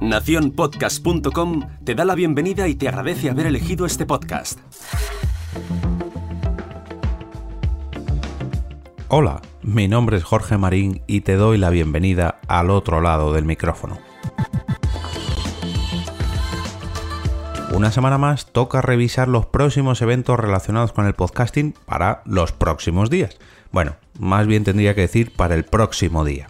Naciónpodcast.com te da la bienvenida y te agradece haber elegido este podcast. Hola, mi nombre es Jorge Marín y te doy la bienvenida al otro lado del micrófono. Una semana más toca revisar los próximos eventos relacionados con el podcasting para los próximos días. Bueno, más bien tendría que decir para el próximo día.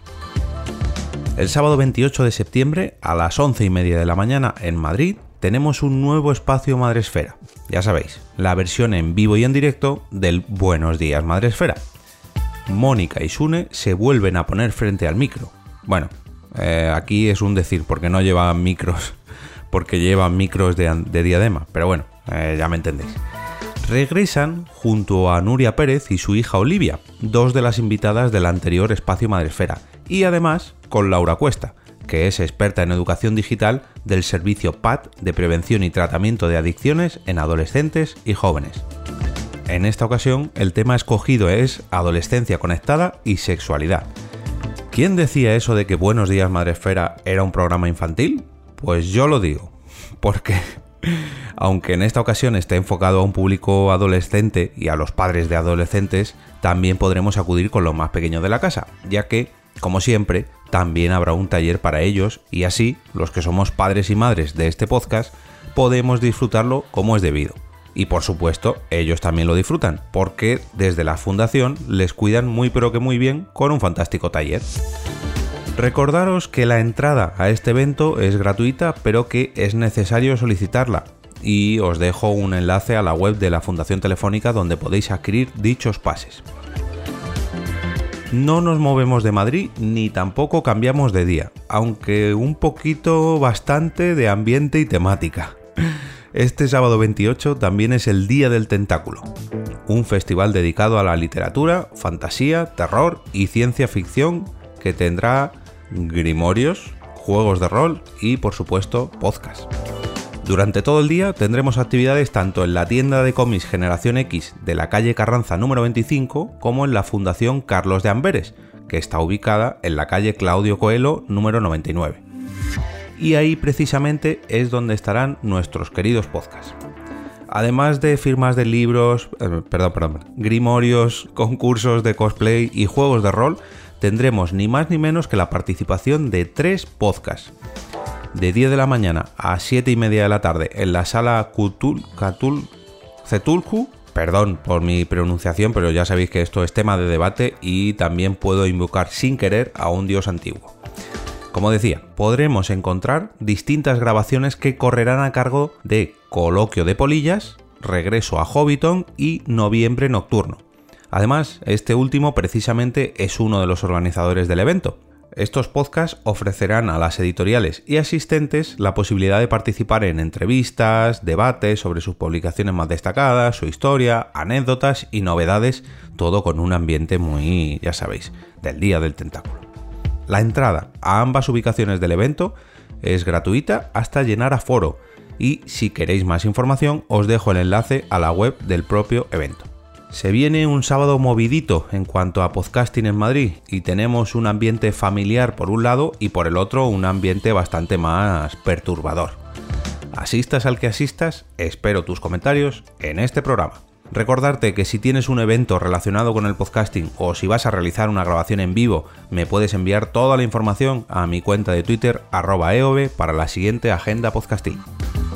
El sábado 28 de septiembre a las 11 y media de la mañana en Madrid tenemos un nuevo espacio Madresfera. Ya sabéis, la versión en vivo y en directo del Buenos Días Madresfera. Mónica y Sune se vuelven a poner frente al micro. Bueno, eh, aquí es un decir porque no llevan micros porque llevan micros de, diadema, pero bueno, eh, ya me entendéis. Regresan junto a Nuria Pérez y su hija Olivia, dos de las invitadas del anterior espacio Madresfera, y además con Laura Cuesta, que es experta en educación digital del servicio PAT de prevención y tratamiento de adicciones en adolescentes y jóvenes. En esta ocasión el tema escogido es adolescencia conectada y sexualidad. ¿Quién decía eso de que Buenos días Madresfera era un programa infantil? Pues yo lo digo, porque aunque en esta ocasión esté enfocado a un público adolescente y a los padres de adolescentes, también podremos acudir con los más pequeños de la casa, ya que, como siempre, también habrá un taller para ellos y así los que somos padres y madres de este podcast podemos disfrutarlo como es debido. Y por supuesto, ellos también lo disfrutan, porque desde la fundación les cuidan muy pero que muy bien con un fantástico taller. Recordaros que la entrada a este evento es gratuita, pero que es necesario solicitarla. Y os dejo un enlace a la web de la Fundación Telefónica donde podéis adquirir dichos pases. No nos movemos de Madrid ni tampoco cambiamos de día, aunque un poquito bastante de ambiente y temática. Este sábado 28 también es el Día del Tentáculo, un festival dedicado a la literatura, fantasía, terror y ciencia ficción que tendrá grimorios, juegos de rol y por supuesto podcast. Durante todo el día tendremos actividades tanto en la tienda de cómics Generación X de la calle Carranza número 25 como en la Fundación Carlos de Amberes, que está ubicada en la calle Claudio Coelho número 99. Y ahí precisamente es donde estarán nuestros queridos podcasts. Además de firmas de libros, eh, perdón, perdón, grimorios, concursos de cosplay y juegos de rol, tendremos ni más ni menos que la participación de tres podcasts. De 10 de la mañana a 7 y media de la tarde en la sala Kutul, Cetulku, perdón por mi pronunciación, pero ya sabéis que esto es tema de debate y también puedo invocar sin querer a un dios antiguo. Como decía, podremos encontrar distintas grabaciones que correrán a cargo de Coloquio de Polillas, Regreso a Hobbiton y Noviembre Nocturno. Además, este último precisamente es uno de los organizadores del evento. Estos podcasts ofrecerán a las editoriales y asistentes la posibilidad de participar en entrevistas, debates sobre sus publicaciones más destacadas, su historia, anécdotas y novedades, todo con un ambiente muy, ya sabéis, del Día del Tentáculo. La entrada a ambas ubicaciones del evento es gratuita hasta llenar a foro y si queréis más información os dejo el enlace a la web del propio evento. Se viene un sábado movidito en cuanto a podcasting en Madrid y tenemos un ambiente familiar por un lado y por el otro un ambiente bastante más perturbador. Asistas al que asistas, espero tus comentarios en este programa. Recordarte que si tienes un evento relacionado con el podcasting o si vas a realizar una grabación en vivo, me puedes enviar toda la información a mi cuenta de Twitter arroba eove para la siguiente agenda podcasting.